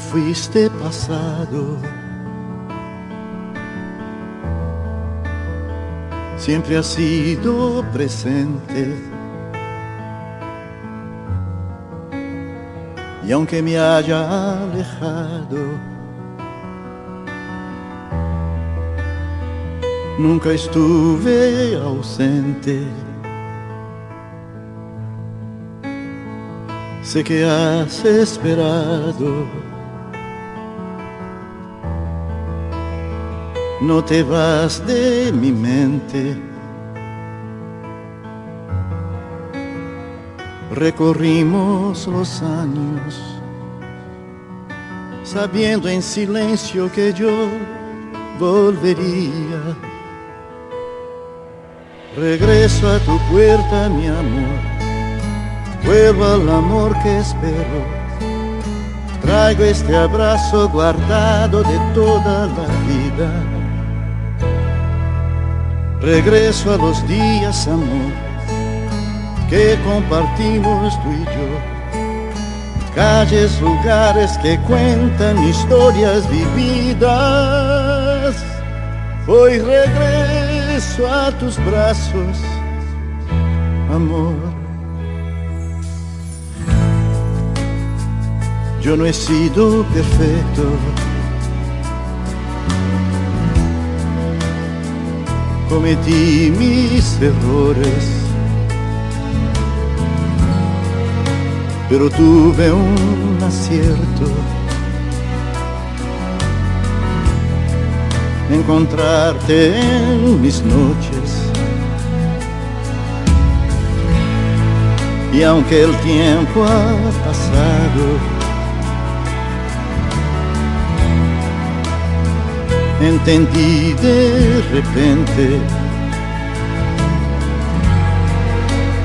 Fuiste pasado. Siempre has sido presente. Y aunque me haya alejado, nunca estuve ausente. sé que has esperado. No te vas de mi mente. Recorrimos los años, sabiendo en silencio que yo volvería. Regreso a tu puerta, mi amor vuelvo al amor que espero. Traigo este abrazo guardado de toda la vida. Regreso a los días, amor, que compartimos tú y yo. Calles, lugares que cuentan historias vividas. Hoy regreso a tus brazos, amor. Yo no he sido perfecto. Cometí mis errores. Pero tuve un acierto. Encontrarte en mis noches. Y aunque el tiempo ha pasado, entendí de repente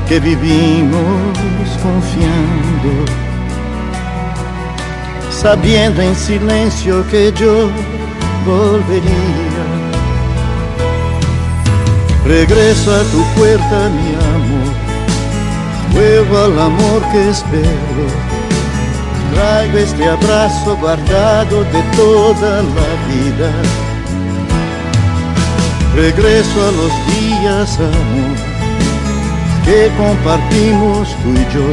que vivimos confiando, sabiendo en silencio que yo volvería. Regreso a tu puerta, mi amor, vuelvo al amor que espero traigo este abrazo guardado de toda la vida. Regreso a los días, amor, que compartimos tú y yo.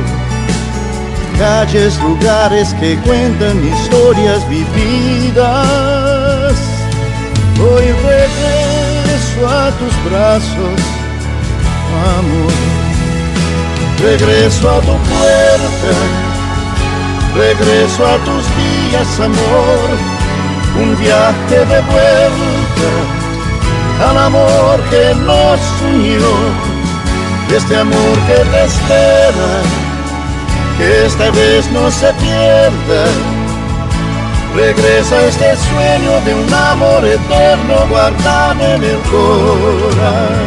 Calles, lugares que cuentan historias vividas. Hoy regreso a tus brazos, amor. Regreso a tu puerta Regreso a tus días, amor, un viaje de vuelta al amor que nos unió, este amor que te espera, que esta vez no se pierda. Regresa este sueño de un amor eterno guardado en el corazón.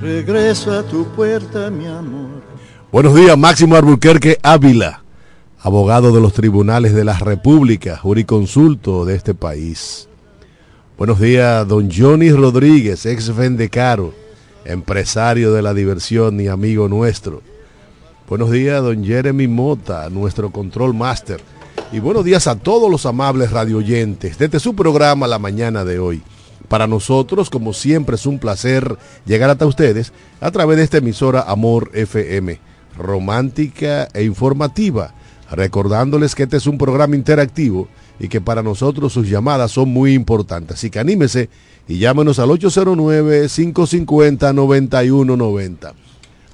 Regreso a tu puerta, mi amor Buenos días, Máximo Albuquerque Ávila, abogado de los tribunales de la República, juriconsulto de este país. Buenos días, don Johnny Rodríguez, ex Vendecaro, empresario de la diversión y amigo nuestro. Buenos días, don Jeremy Mota, nuestro control master. Y buenos días a todos los amables radioyentes desde su programa la mañana de hoy. Para nosotros, como siempre, es un placer llegar hasta ustedes a través de esta emisora Amor FM romántica e informativa, recordándoles que este es un programa interactivo y que para nosotros sus llamadas son muy importantes. Así que anímese y llámenos al 809-550-9190.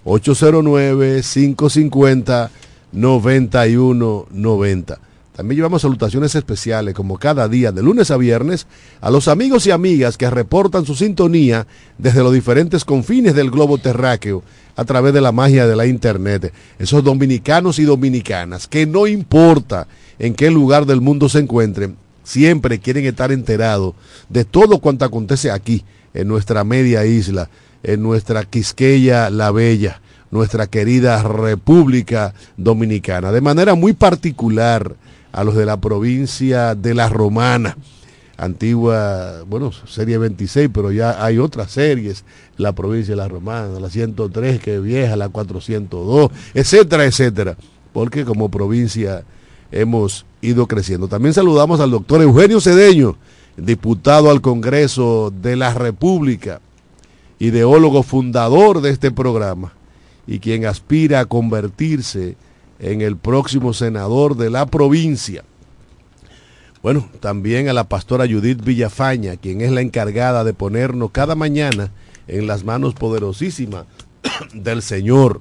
809-550-9190. También llevamos salutaciones especiales, como cada día, de lunes a viernes, a los amigos y amigas que reportan su sintonía desde los diferentes confines del globo terráqueo a través de la magia de la Internet. Esos dominicanos y dominicanas que no importa en qué lugar del mundo se encuentren, siempre quieren estar enterados de todo cuanto acontece aquí, en nuestra media isla, en nuestra Quisqueya la Bella, nuestra querida República Dominicana. De manera muy particular, a los de la provincia de La Romana. Antigua, bueno, serie 26, pero ya hay otras series, la provincia de La Romana, la 103 que es vieja, la 402, etcétera, etcétera. porque como provincia hemos ido creciendo. También saludamos al doctor Eugenio Cedeño, diputado al Congreso de la República, ideólogo fundador de este programa y quien aspira a convertirse en el próximo senador de la provincia. Bueno, también a la pastora Judith Villafaña, quien es la encargada de ponernos cada mañana en las manos poderosísimas del Señor.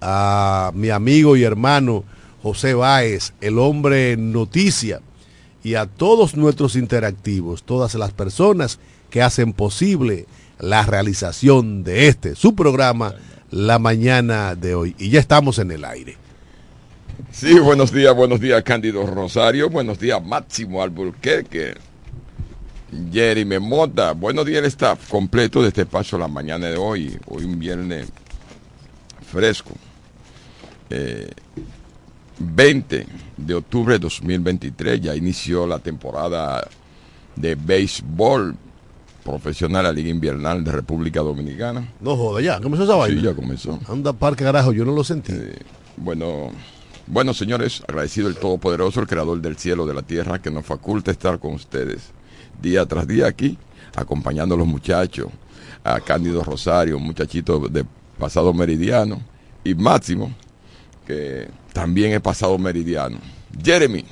A mi amigo y hermano José Báez, el hombre noticia, y a todos nuestros interactivos, todas las personas que hacen posible la realización de este, su programa, la mañana de hoy. Y ya estamos en el aire. Sí, buenos días, buenos días, Cándido Rosario, buenos días, Máximo Alburquerque, Jeremy Mota, buenos días el staff completo de este paso la mañana de hoy, hoy un viernes fresco. Eh, 20 de octubre de 2023 ya inició la temporada de béisbol profesional, la Liga Invernal de República Dominicana. No joda, ya, comenzó esa vaina. Sí, ya comenzó. Anda, parque carajo, yo no lo sentí. Eh, bueno, bueno, señores, agradecido el Todopoderoso, el Creador del cielo, de la tierra, que nos faculta estar con ustedes día tras día aquí, acompañando a los muchachos, a Cándido Rosario, un muchachito de pasado meridiano, y Máximo, que también he pasado meridiano. Jeremy,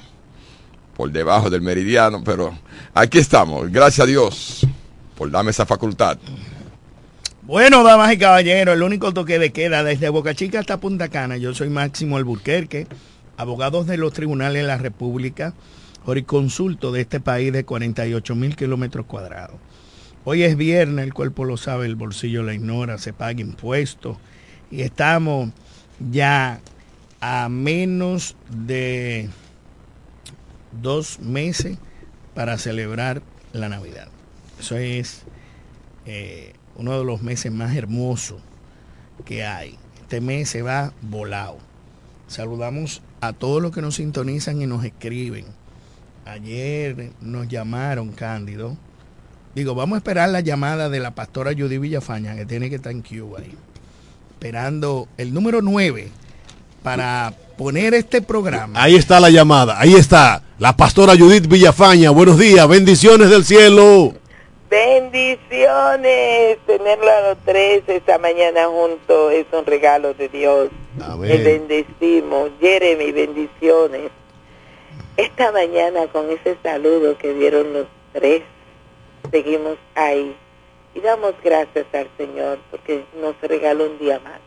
por debajo del meridiano, pero aquí estamos, gracias a Dios por darme esa facultad. Bueno, damas y caballeros, el único toque de queda desde Boca Chica hasta Punta Cana. Yo soy Máximo Alburquerque, abogado de los tribunales de la República, consulto de este país de 48 mil kilómetros cuadrados. Hoy es viernes, el cuerpo lo sabe, el bolsillo lo ignora, se paga impuestos y estamos ya a menos de dos meses para celebrar la Navidad. Eso es eh, uno de los meses más hermosos que hay. Este mes se va volado. Saludamos a todos los que nos sintonizan y nos escriben. Ayer nos llamaron, Cándido. Digo, vamos a esperar la llamada de la pastora Judy Villafaña, que tiene que estar en Cuba ahí. Esperando el número 9 para poner este programa. Ahí está la llamada, ahí está. La pastora Judith Villafaña, buenos días, bendiciones del cielo. Bendiciones, tenerlo a los tres esta mañana juntos es un regalo de Dios. Le bendecimos, Jeremy, bendiciones. Esta mañana con ese saludo que dieron los tres, seguimos ahí y damos gracias al Señor porque nos regaló un día más.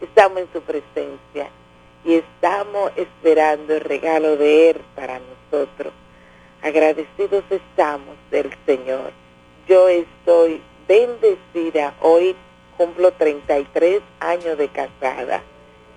Estamos en su presencia y estamos esperando el regalo de Él para nosotros. Agradecidos estamos del Señor yo estoy bendecida. Hoy cumplo 33 años de casada.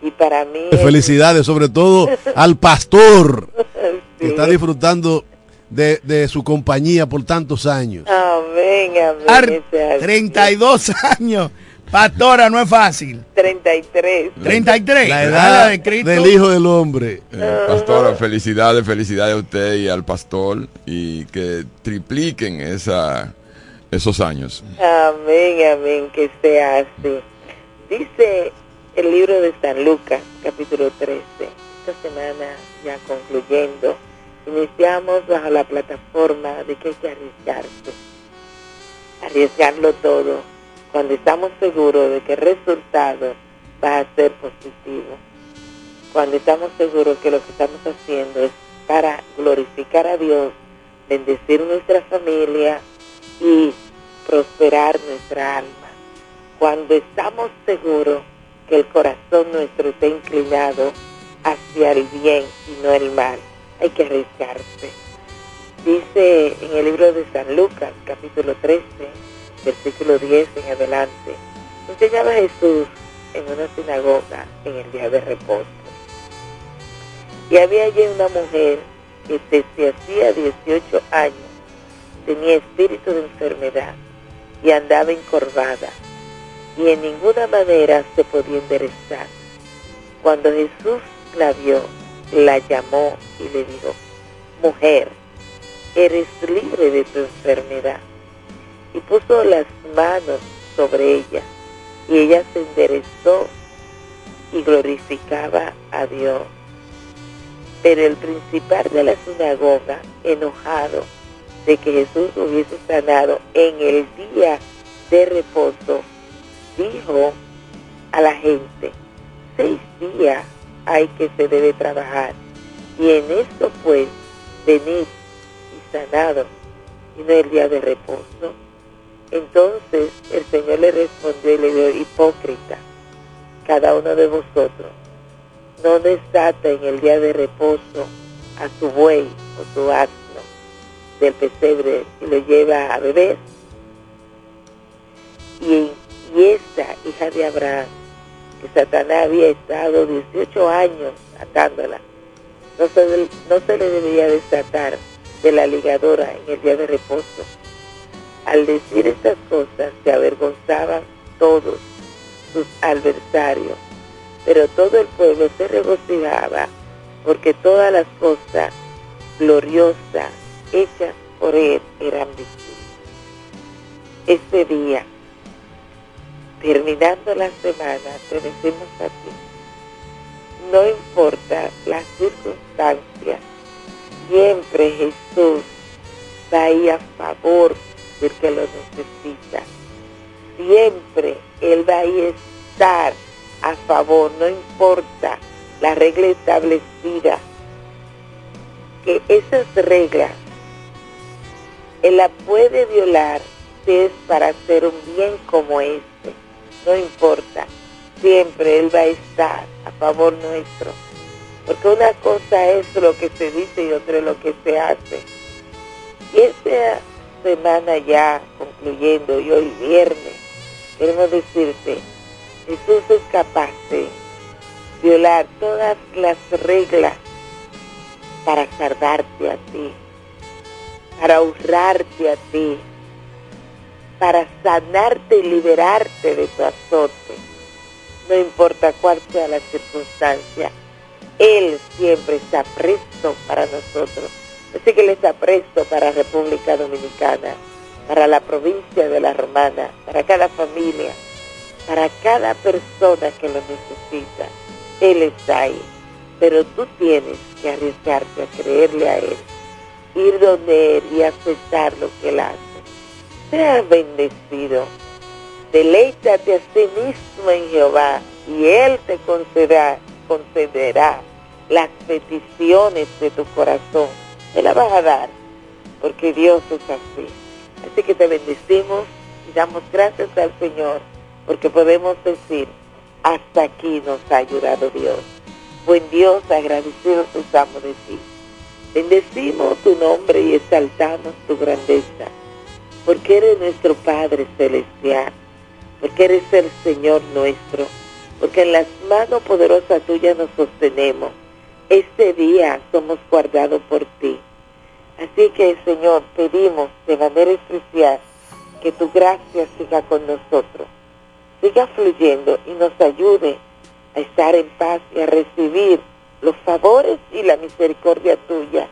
Y para mí... Felicidades sobre todo al pastor que está disfrutando de, su compañía por tantos años. Amén, amén. 32 años. Pastora, no es fácil. 33. 33. La edad de Cristo. del Hijo del Hombre. Eh, pastora, felicidades, felicidades a usted y al pastor y que tripliquen esa esos años. Amén, amén, que sea así. Dice el libro de San Lucas, capítulo 13. Esta semana ya concluyendo, iniciamos bajo la plataforma de que hay que arriesgarse. Arriesgarlo todo cuando estamos seguros de que el resultado va a ser positivo. Cuando estamos seguros que lo que estamos haciendo es para glorificar a Dios, bendecir nuestra familia, y prosperar nuestra alma. Cuando estamos seguros que el corazón nuestro está inclinado hacia el bien y no el mal, hay que arriesgarse. Dice en el libro de San Lucas, capítulo 13, versículo 10 en adelante, enseñaba Jesús en una sinagoga en el día de reposo. Y había allí una mujer que desde hacía 18 años tenía espíritu de enfermedad y andaba encorvada y en ninguna manera se podía enderezar. Cuando Jesús la vio, la llamó y le dijo, mujer, eres libre de tu enfermedad. Y puso las manos sobre ella y ella se enderezó y glorificaba a Dios. Pero el principal de la sinagoga, enojado de que Jesús hubiese sanado en el día de reposo, dijo a la gente, seis días hay que se debe trabajar, y en esto pues venid y sanado, y no el día de reposo. Entonces el Señor le respondió y le dijo, hipócrita, cada uno de vosotros no desata en el día de reposo a su buey o su asno del pesebre y lo lleva a beber. Y, y esta hija de Abraham, que Satanás había estado 18 años atándola, no se, no se le debía desatar de la ligadora en el día de reposo. Al decir estas cosas se avergonzaban todos sus adversarios, pero todo el pueblo se regocijaba porque todas las cosas gloriosas hechas por él eran visibles. Este día, terminando la semana, te decimos a ti, no importa las circunstancias, siempre Jesús va ahí a favor que lo necesita. Siempre Él va a estar a favor, no importa la regla establecida, que esas reglas Él la puede violar si es para hacer un bien como este, no importa, siempre Él va a estar a favor nuestro, porque una cosa es lo que se dice y otra es lo que se hace. Y esta semana ya concluyendo y hoy viernes, queremos decirte, Jesús es capaz de violar todas las reglas para salvarte a ti, para honrarte a ti, para sanarte y liberarte de tu azote. No importa cuál sea la circunstancia, Él siempre está presto para nosotros. Así que Él está presto para República Dominicana, para la provincia de La Romana, para cada familia, para cada persona que lo necesita. Él está ahí. Pero tú tienes que arriesgarte a creerle a Él, ir donde Él y aceptar lo que Él hace. Sea bendecido. Deleítate a sí mismo en Jehová y Él te concederá, concederá las peticiones de tu corazón. Te la vas a dar, porque Dios es así. Así que te bendecimos y damos gracias al Señor porque podemos decir, hasta aquí nos ha ayudado Dios. Buen Dios, agradecidos estamos de ti. Bendecimos tu nombre y exaltamos tu grandeza, porque eres nuestro Padre Celestial, porque eres el Señor nuestro, porque en las manos poderosas tuyas nos sostenemos. Este día somos guardados por ti. Así que, Señor, pedimos de manera especial que tu gracia siga con nosotros siga fluyendo y nos ayude a estar en paz y a recibir los favores y la misericordia tuya.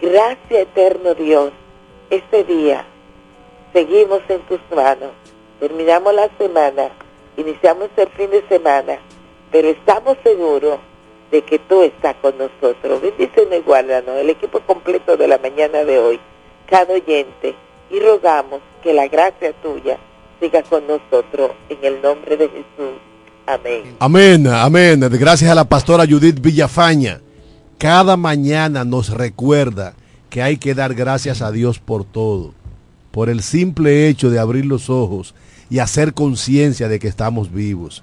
Gracias eterno Dios, este día seguimos en tus manos, terminamos la semana, iniciamos el fin de semana, pero estamos seguros de que tú estás con nosotros. Bendícenos y guárdanos, el equipo completo de la mañana de hoy, cada oyente, y rogamos que la gracia tuya siga con nosotros en el nombre de Jesús. Amén. Amén, amén. Gracias a la pastora Judith Villafaña. Cada mañana nos recuerda que hay que dar gracias a Dios por todo, por el simple hecho de abrir los ojos y hacer conciencia de que estamos vivos.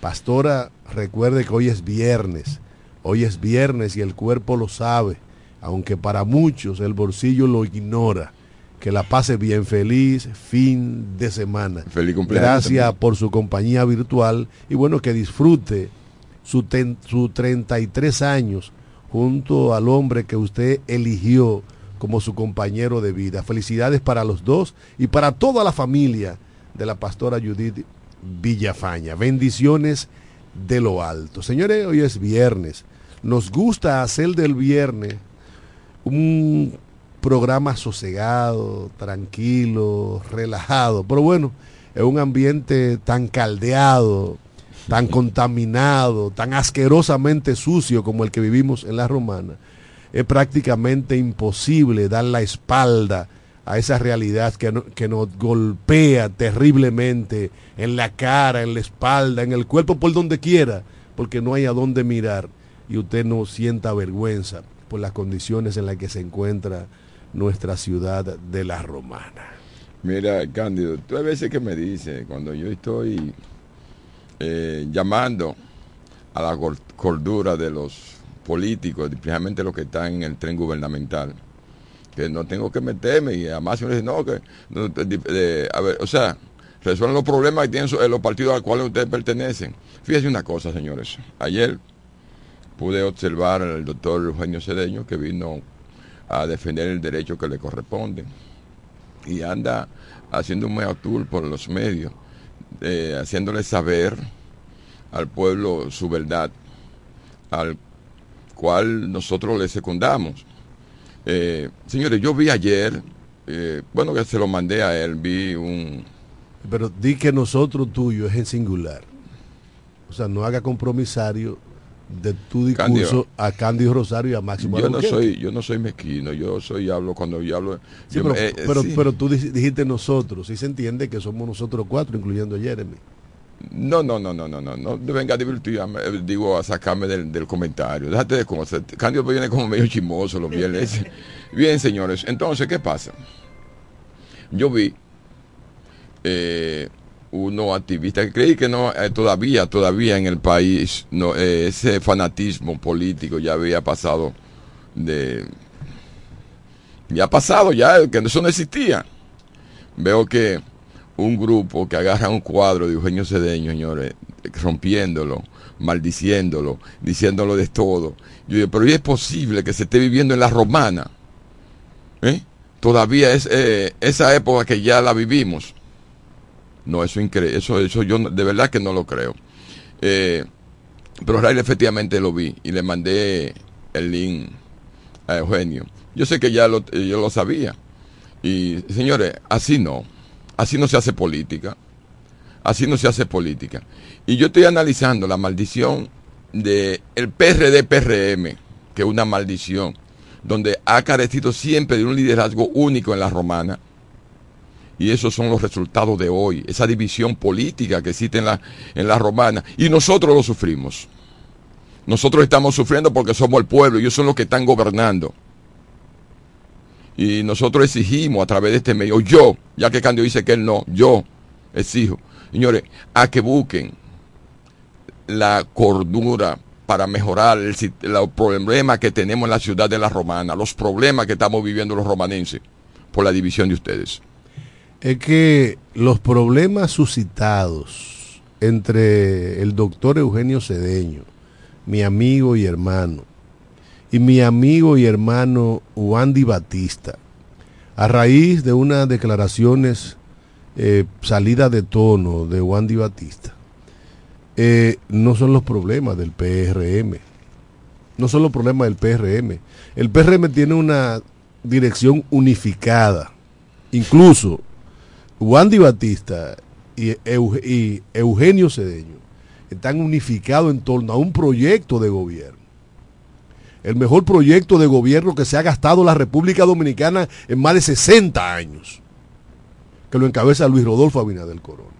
Pastora, recuerde que hoy es viernes, hoy es viernes y el cuerpo lo sabe, aunque para muchos el bolsillo lo ignora que la pase bien, feliz fin de semana. Feliz cumpleaños. Gracias por su compañía virtual y bueno, que disfrute sus 33 años junto al hombre que usted eligió como su compañero de vida. Felicidades para los dos y para toda la familia de la pastora Judith Villafaña. Bendiciones de lo alto. Señores, hoy es viernes. Nos gusta hacer del viernes un programa sosegado, tranquilo, relajado. Pero bueno, es un ambiente tan caldeado, tan contaminado, tan asquerosamente sucio como el que vivimos en la romana. Es prácticamente imposible dar la espalda a esa realidad que, que, nos golpea terriblemente en la cara, en la espalda, en el cuerpo, por donde quiera, porque no hay a dónde mirar y usted no sienta vergüenza por las condiciones en las que se encuentra nuestra ciudad de la Romana. Mira, Cándido, tú a veces que me dices, cuando yo estoy eh, llamando a la cordura de los políticos, especialmente los que están en el tren gubernamental, que no tengo que meterme y además me dice, no, que, a ver, o sea, resuelven los problemas que tienen los partidos a los cuales ustedes pertenecen. Fíjense una cosa, señores, ayer pude observar al doctor Eugenio Cedeño que vino a defender el derecho que le corresponde y anda haciendo un mea tour por los medios, eh, haciéndole saber al pueblo su verdad, al cual nosotros le secundamos. Eh, señores, yo vi ayer, eh, bueno que se lo mandé a él, vi un... Pero di que nosotros tuyo es en singular. O sea, no haga compromisario de tu discurso a Cándido Rosario y a Máximo yo no soy yo no soy mezquino yo soy hablo cuando yo hablo eh, pero, pero, tú dijiste nosotros y se entiende que somos nosotros cuatro incluyendo a Jeremy no, no, no, no, no, no, no venga a divertirme, eh, digo, a sacarme del, comentario. Déjate de cosas. Cándido viene como medio chismoso los viernes. Bien, señores, entonces, ¿qué pasa? Yo vi eh, unos activistas que creí que no, eh, todavía, todavía en el país, no, eh, ese fanatismo político ya había pasado de... Ya ha pasado, ya, que eso no existía. Veo que un grupo que agarra un cuadro de Eugenio Cedeño, señores, rompiéndolo, maldiciéndolo, diciéndolo de todo. Yo digo, pero ¿y es posible que se esté viviendo en la romana? ¿Eh? Todavía es eh, esa época que ya la vivimos. No, eso increíble, eso, eso yo de verdad que no lo creo. Eh, pero Ray efectivamente lo vi y le mandé el link a Eugenio. Yo sé que ya lo, yo lo sabía. Y señores, así no. Así no se hace política. Así no se hace política. Y yo estoy analizando la maldición del el PRD-PRM, que es una maldición, donde ha carecido siempre de un liderazgo único en la romana. Y esos son los resultados de hoy, esa división política que existe en la, en la romana. Y nosotros lo sufrimos. Nosotros estamos sufriendo porque somos el pueblo ellos son los que están gobernando. Y nosotros exigimos a través de este medio, yo, ya que Candio dice que él no, yo exijo, señores, a que busquen la cordura para mejorar el, los problemas que tenemos en la ciudad de la Romana, los problemas que estamos viviendo los romanenses por la división de ustedes. Es que los problemas suscitados entre el doctor Eugenio Cedeño, mi amigo y hermano, y mi amigo y hermano Wandy Batista, a raíz de unas declaraciones eh, salida de tono de Wandy Batista, eh, no son los problemas del PRM, no son los problemas del PRM. El PRM tiene una dirección unificada, incluso Wandy Batista y Eugenio Cedeño están unificados en torno a un proyecto de gobierno el mejor proyecto de gobierno que se ha gastado la República Dominicana en más de 60 años, que lo encabeza Luis Rodolfo Abinadel Corona.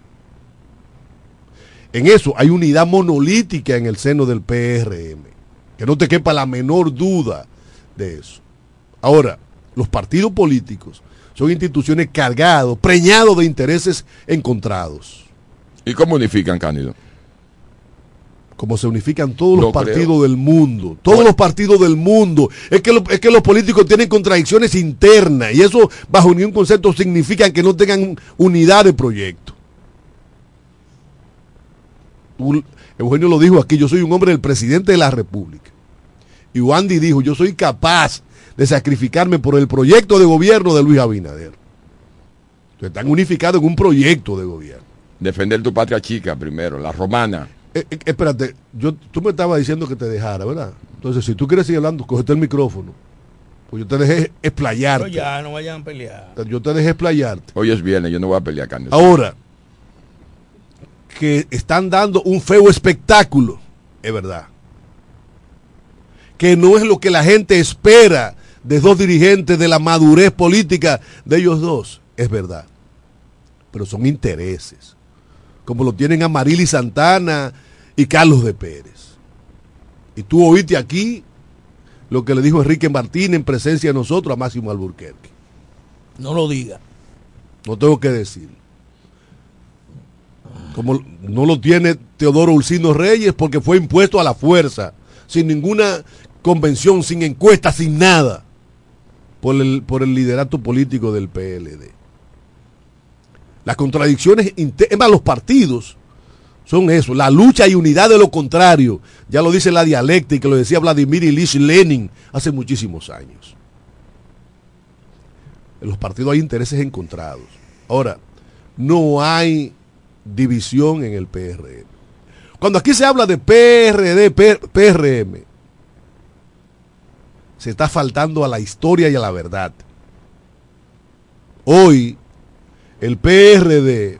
En eso hay unidad monolítica en el seno del PRM, que no te quepa la menor duda de eso. Ahora, los partidos políticos son instituciones cargados, preñados de intereses encontrados. ¿Y cómo unifican, Cándido? Como se unifican todos los partidos del mundo, todos los partidos del mundo. Es que, es que los políticos tienen contradicciones internas y eso bajo ningún concepto significa que no tengan unidad de proyecto. Eugenio lo dijo aquí, yo soy un hombre del presidente de la República. Y Wandy dijo, yo soy capaz de sacrificarme por el proyecto de gobierno de Luis Abinader. están unificados en un proyecto de gobierno. Defender tu patria chica primero, la romana. Eh, eh, espérate, yo, tú me estabas diciendo que te dejara, ¿verdad? Entonces, si tú quieres seguir hablando, cógete el micrófono. Pues yo te dejé explayarte. Pero ya, no vayan a pelear. Yo te dejé explayarte. Hoy es viernes, yo no voy a pelear, Candido. Ahora, que están dando un feo espectáculo, es verdad. Que no es lo que la gente espera de dos dirigentes de la madurez política de ellos dos, es verdad. Pero son intereses, como lo tienen a Marily Santana y Carlos de Pérez. Y tú oíste aquí lo que le dijo Enrique Martín en presencia de nosotros a Máximo Alburquerque. No lo diga. No tengo que decir. Como no lo tiene Teodoro Ulcino Reyes porque fue impuesto a la fuerza, sin ninguna convención, sin encuesta, sin nada, por el, por el liderato político del PLD. Las contradicciones, más los partidos son eso, la lucha y unidad de lo contrario. Ya lo dice la dialéctica, lo decía Vladimir Ilich Lenin hace muchísimos años. En los partidos hay intereses encontrados. Ahora, no hay división en el PRM. Cuando aquí se habla de PRD, PRM, se está faltando a la historia y a la verdad. Hoy, el PRD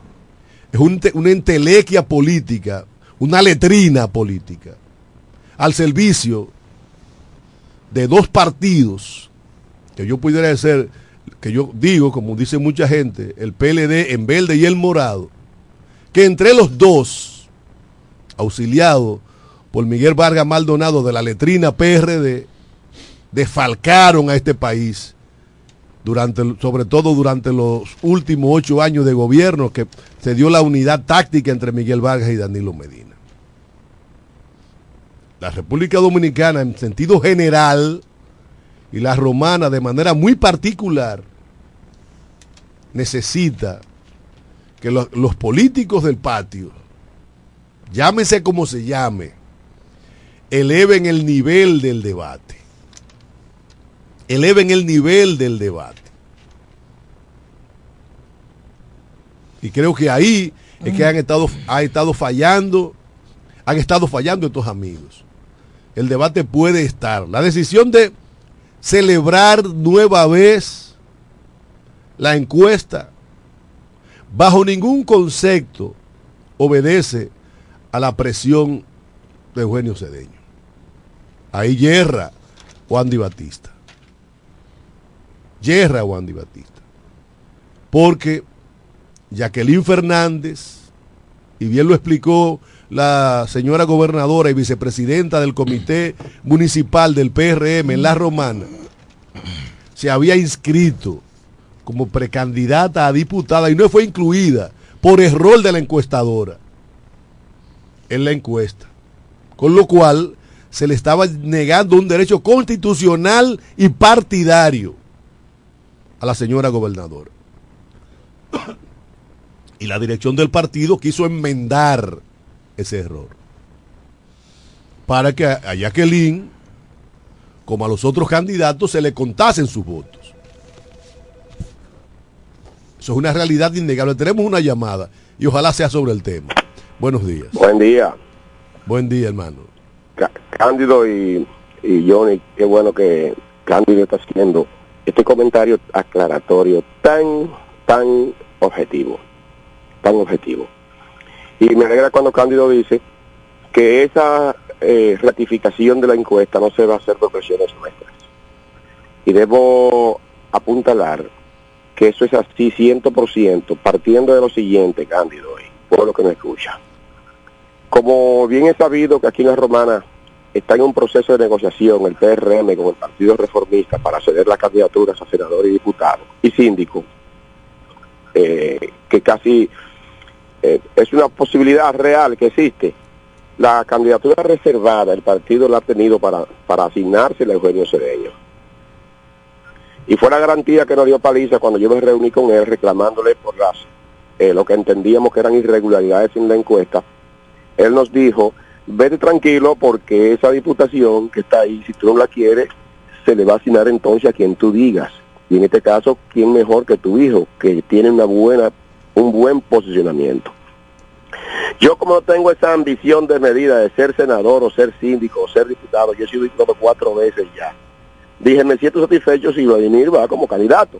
es una entelequia política, una letrina política, al servicio de dos partidos, que yo pudiera decir, que yo digo, como dice mucha gente, el PLD en verde y el morado, que entre los dos, auxiliado por Miguel Vargas Maldonado de la letrina PRD, defalcaron a este país sobre todo durante los últimos ocho años de gobierno que se dio la unidad táctica entre Miguel Vargas y Danilo Medina. La República Dominicana en sentido general y la romana de manera muy particular necesita que los políticos del patio, llámese como se llame, eleven el nivel del debate eleven el nivel del debate. Y creo que ahí es que han estado, ha estado fallando, han estado fallando estos amigos. El debate puede estar. La decisión de celebrar nueva vez la encuesta bajo ningún concepto obedece a la presión de Eugenio Cedeño. Ahí yerra Juan Di Batista yerra a Wandy Batista. Porque Jacqueline Fernández, y bien lo explicó la señora gobernadora y vicepresidenta del comité municipal del PRM en La Romana, se había inscrito como precandidata a diputada y no fue incluida por error de la encuestadora en la encuesta. Con lo cual se le estaba negando un derecho constitucional y partidario a la señora gobernadora. Y la dirección del partido quiso enmendar ese error. Para que a Jacqueline, como a los otros candidatos, se le contasen sus votos. Eso es una realidad innegable. Tenemos una llamada y ojalá sea sobre el tema. Buenos días. Buen día. Buen día, hermano. Cándido y, y Johnny, qué bueno que Cándido está haciendo este comentario aclaratorio tan, tan objetivo, tan objetivo. Y me alegra cuando Cándido dice que esa eh, ratificación de la encuesta no se va a hacer por presiones nuestras. Y debo apuntalar que eso es así ciento por ciento, partiendo de lo siguiente, Cándido, y por lo que me escucha. Como bien he sabido que aquí en la Romana está en un proceso de negociación el PRM con el Partido Reformista para ceder las candidaturas a senador y diputado y síndico, eh, que casi eh, es una posibilidad real que existe. La candidatura reservada el partido la ha tenido para, para asignarse a Eugenio Cedeño. Y fue la garantía que nos dio Paliza cuando yo me reuní con él reclamándole por las, eh, lo que entendíamos que eran irregularidades en la encuesta. Él nos dijo vete tranquilo porque esa diputación que está ahí, si tú no la quieres, se le va a asignar entonces a quien tú digas. Y en este caso, ¿quién mejor que tu hijo, que tiene una buena, un buen posicionamiento? Yo como no tengo esa ambición de medida de ser senador o ser síndico o ser diputado, yo he sido diputado cuatro veces ya. Dije, me siento satisfecho si Vladimir va como candidato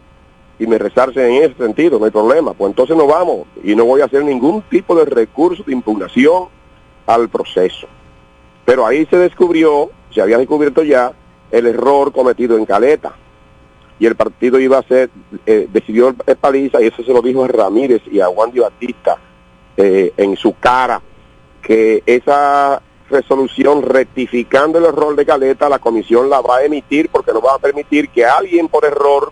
y me rezarse en ese sentido, no hay problema. Pues entonces nos vamos y no voy a hacer ningún tipo de recurso de impugnación al proceso. Pero ahí se descubrió, se había descubierto ya, el error cometido en Caleta. Y el partido iba a ser, eh, decidió el paliza, y eso se lo dijo a Ramírez y a Juan Di Batista eh, en su cara, que esa resolución rectificando el error de Caleta, la comisión la va a emitir porque no va a permitir que alguien por error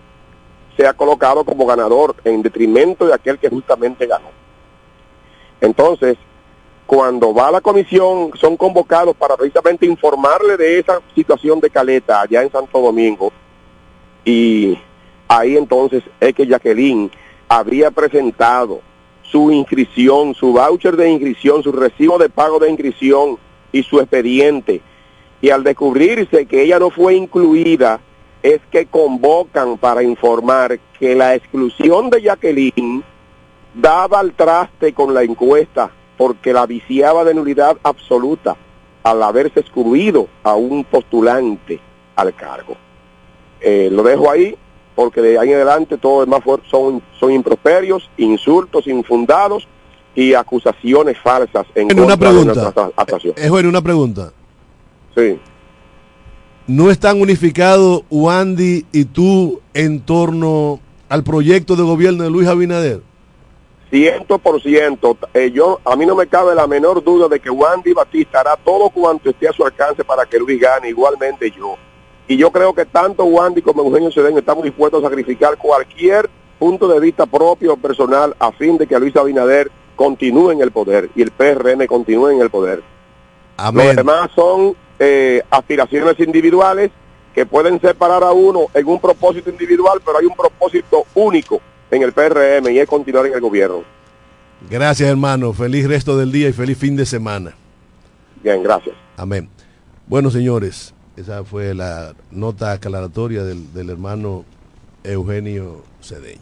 sea colocado como ganador en detrimento de aquel que justamente ganó. Entonces, cuando va a la comisión, son convocados para precisamente informarle de esa situación de Caleta allá en Santo Domingo. Y ahí entonces es que Jacqueline había presentado su inscripción, su voucher de inscripción, su recibo de pago de inscripción y su expediente. Y al descubrirse que ella no fue incluida, es que convocan para informar que la exclusión de Jacqueline daba al traste con la encuesta porque la viciaba de nulidad absoluta al haberse excluido a un postulante al cargo. Eh, lo dejo ahí porque de ahí en adelante todo es más son, son improperios, insultos infundados y acusaciones falsas en, en una pregunta. Es bueno, una pregunta. Sí. ¿No están unificados Wandy y tú en torno al proyecto de gobierno de Luis Abinader? Ciento por ciento. Eh, yo, a mí no me cabe la menor duda de que Wandy Batista hará todo cuanto esté a su alcance para que Luis gane, igualmente yo. Y yo creo que tanto Wandy como Eugenio Cedeño estamos dispuestos a sacrificar cualquier punto de vista propio o personal a fin de que Luis Abinader continúe en el poder y el PRM continúe en el poder. Amén. Los demás son eh, aspiraciones individuales que pueden separar a uno en un propósito individual, pero hay un propósito único en el PRM y es continuar en el gobierno. Gracias, hermano. Feliz resto del día y feliz fin de semana. Bien, gracias. Amén. Bueno, señores, esa fue la nota aclaratoria del, del hermano Eugenio Cedeño.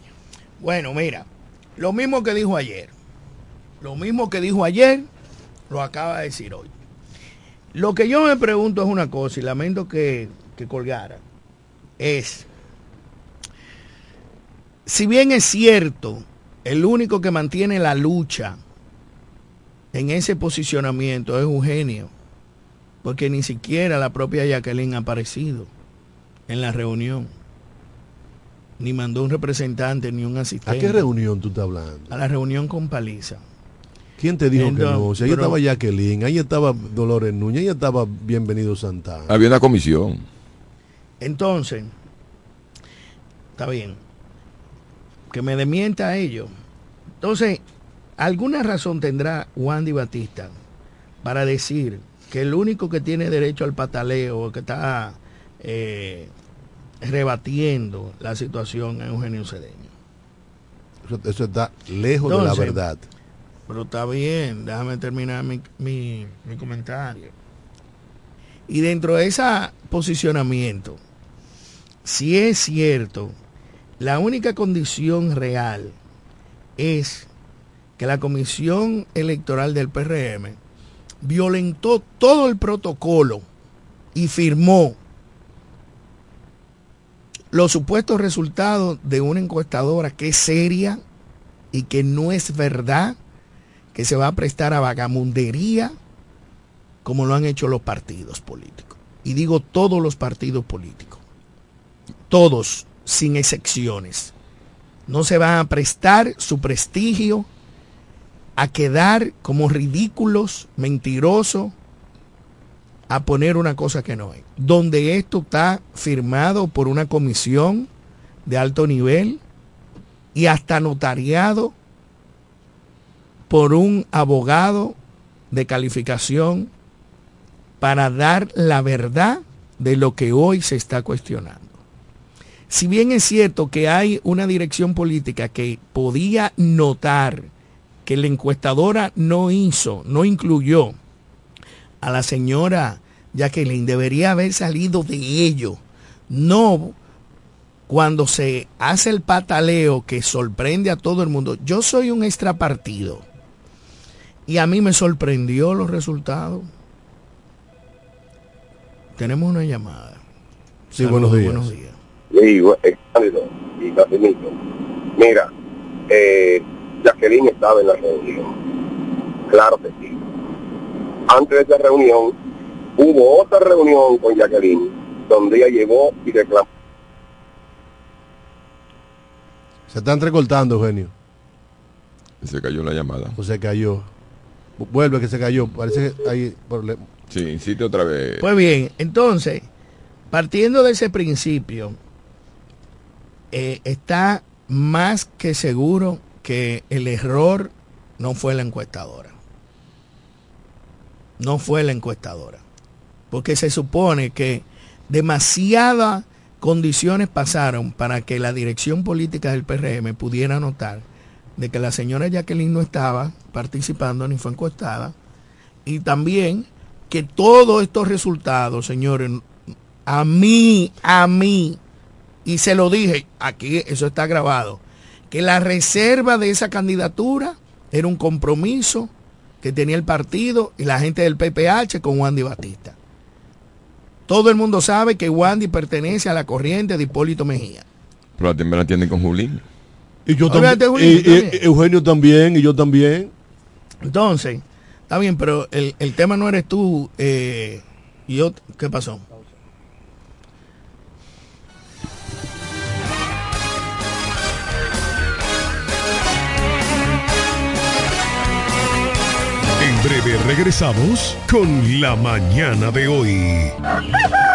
Bueno, mira, lo mismo que dijo ayer, lo mismo que dijo ayer, lo acaba de decir hoy. Lo que yo me pregunto es una cosa, y lamento que, que colgara, es, si bien es cierto, el único que mantiene la lucha en ese posicionamiento es Eugenio, porque ni siquiera la propia Jacqueline ha aparecido en la reunión. Ni mandó un representante ni un asistente. ¿A qué reunión tú estás hablando? A la reunión con Paliza. ¿Quién te dijo que no? Si ahí estaba Jacqueline, ahí estaba Dolores Núñez, ahí estaba Bienvenido Santana. Había una comisión. Entonces, está bien. Que me demienta a ellos. Entonces, alguna razón tendrá Wandy Batista para decir que el único que tiene derecho al pataleo, que está eh, rebatiendo la situación es Eugenio Cedeño. Eso, está lejos de la verdad. Pero está bien, déjame terminar mi, mi, mi comentario. Y dentro de ese posicionamiento, si es cierto, la única condición real es que la Comisión Electoral del PRM violentó todo el protocolo y firmó los supuestos resultados de una encuestadora que es seria y que no es verdad, que se va a prestar a vagamundería como lo han hecho los partidos políticos. Y digo todos los partidos políticos, todos sin excepciones. No se va a prestar su prestigio a quedar como ridículos, mentirosos, a poner una cosa que no es. Donde esto está firmado por una comisión de alto nivel y hasta notariado por un abogado de calificación para dar la verdad de lo que hoy se está cuestionando. Si bien es cierto que hay una dirección política que podía notar que la encuestadora no hizo, no incluyó a la señora Jacqueline debería haber salido de ello, no cuando se hace el pataleo que sorprende a todo el mundo. Yo soy un extrapartido y a mí me sorprendió los resultados. Tenemos una llamada. Sí, buenos días. Buenos días. Sí, eh, cálido y Casimito. Mira, eh, Jacqueline estaba en la reunión. Claro que sí. Antes de esa reunión, hubo otra reunión con Jacqueline, donde ella llegó y reclamó. Se está entrecortando, Eugenio. Se cayó la llamada. O se cayó. Vuelve que se cayó. Parece que hay problema. Sí, insiste otra vez. Pues bien, entonces, partiendo de ese principio, eh, está más que seguro que el error no fue la encuestadora. No fue la encuestadora. Porque se supone que demasiadas condiciones pasaron para que la dirección política del PRM pudiera notar de que la señora Jacqueline no estaba participando ni fue encuestada. Y también que todos estos resultados, señores, a mí, a mí, y se lo dije, aquí eso está grabado, que la reserva de esa candidatura era un compromiso que tenía el partido y la gente del PPH con Wandy Batista. Todo el mundo sabe que Wandy pertenece a la corriente de Hipólito Mejía. Pero también la tienen con Julín. Y yo también. Y- también. y- Eugenio también, y yo también. Entonces, está bien, pero el, el tema no eres tú eh, y yo, ¿qué pasó? Regresamos con la mañana de hoy.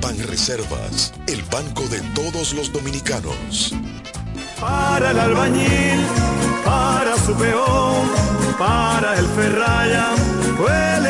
Banreservas, el banco de todos los dominicanos. Para el albañil, para su peón, para el ferraya, huele.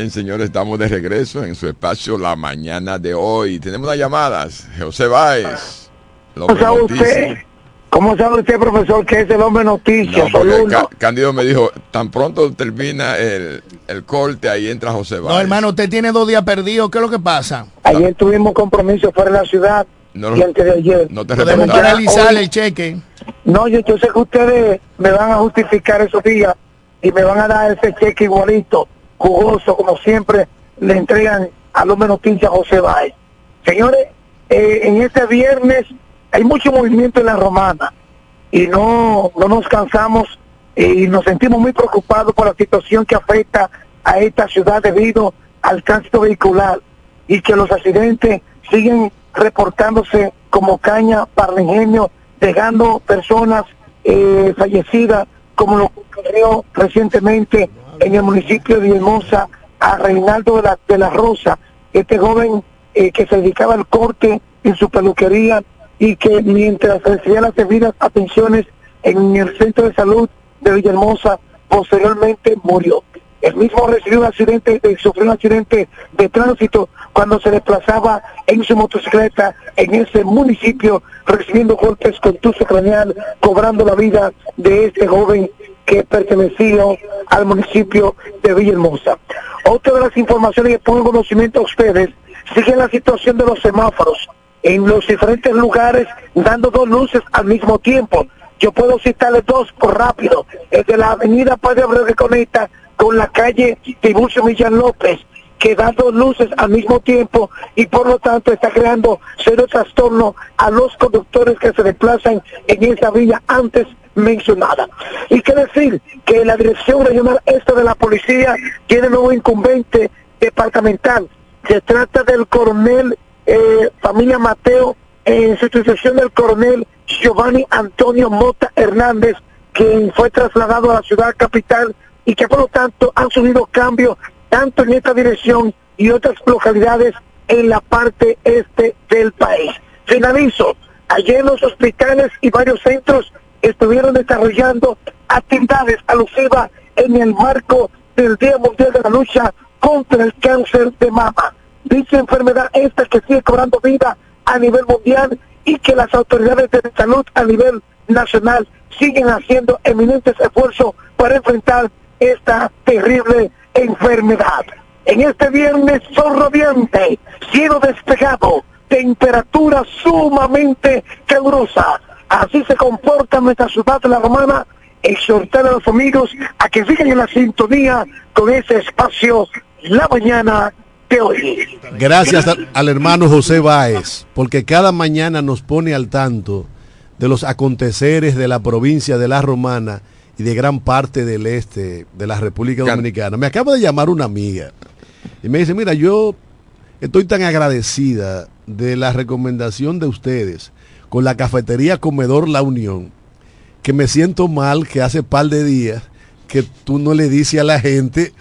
Bien, señores, estamos de regreso en su espacio la mañana de hoy. Tenemos las llamadas. José Báez. ¿Cómo sabe noticia. usted, cómo sabe usted, profesor, que es el hombre noticia? No? Cándido me dijo, tan pronto termina el, el corte, ahí entra José Báez. No, hermano, usted tiene dos días perdidos. ¿Qué es lo que pasa? Ayer tuvimos compromiso fuera de la ciudad No, y antes de ayer. no te Podemos paralizar el cheque. No, yo, yo sé que ustedes me van a justificar esos días y me van a dar ese cheque igualito, jugoso, como siempre le entregan al hombre noticia José Báez. Señores, eh, en este viernes hay mucho movimiento en la romana y no, no nos cansamos eh, y nos sentimos muy preocupados por la situación que afecta a esta ciudad debido al tránsito vehicular y que los accidentes siguen reportándose como caña para el ingenio, dejando personas eh, fallecidas, como lo ocurrió recientemente en el municipio de Hermosa a Reinaldo de la, Rosa, este joven eh, que se dedicaba al corte en su peluquería y que mientras recibía las debidas atenciones en el centro de salud de Villahermosa, posteriormente murió. El mismo recibió un accidente, eh, sufrió un accidente de tránsito cuando se desplazaba en su motocicleta en ese municipio, recibiendo golpes con tuzo craneal, cobrando la vida de este joven que pertenecía al municipio de Villahermosa. Otra de las informaciones que pongo en conocimiento a ustedes, sigue la situación de los semáforos en los diferentes lugares, dando dos luces al mismo tiempo. Yo puedo citarles dos por rápido. El de la avenida Padre Abreu que conecta con la calle Tiburcio Millán López, que da dos luces al mismo tiempo y por lo tanto está creando serio trastorno a los conductores que se desplazan en esa vía antes mencionada. Y que decir que la Dirección Regional Este de la Policía tiene nuevo incumbente departamental. Se trata del coronel eh, Familia Mateo en sustitución del coronel Giovanni Antonio Mota Hernández, quien fue trasladado a la ciudad capital y que por lo tanto han subido cambios tanto en esta dirección y otras localidades en la parte este del país. Finalizo, ayer los hospitales y varios centros estuvieron desarrollando actividades alusivas en el marco del Día Mundial de la Lucha contra el Cáncer de Mama. Dicha enfermedad esta que sigue cobrando vida a nivel mundial y que las autoridades de salud a nivel nacional siguen haciendo eminentes esfuerzos para enfrentar esta terrible enfermedad. En este viernes sol radiante, cielo despejado, temperatura sumamente calurosa. Así se comporta nuestra ciudad de la Romana, exhortar a los amigos a que sigan en la sintonía con ese espacio la mañana de hoy. Gracias al, al hermano José Báez, porque cada mañana nos pone al tanto de los aconteceres de la provincia de La Romana y de gran parte del este de la República Dominicana. Me acaba de llamar una amiga y me dice, mira, yo estoy tan agradecida de la recomendación de ustedes con la cafetería Comedor La Unión, que me siento mal que hace par de días que tú no le dices a la gente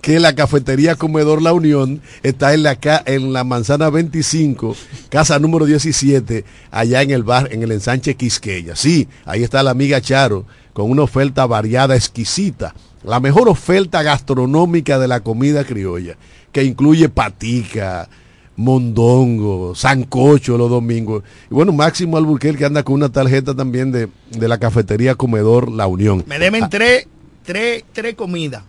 que la cafetería Comedor La Unión está en la, en la manzana 25, casa número 17, allá en el bar, en el ensanche Quisqueya. Sí, ahí está la amiga Charo, con una oferta variada, exquisita. La mejor oferta gastronómica de la comida criolla, que incluye patica, mondongo, sancocho los domingos. Y bueno, Máximo Alburquerque anda con una tarjeta también de, de la cafetería Comedor La Unión. Me deben tres, tres, tres comidas.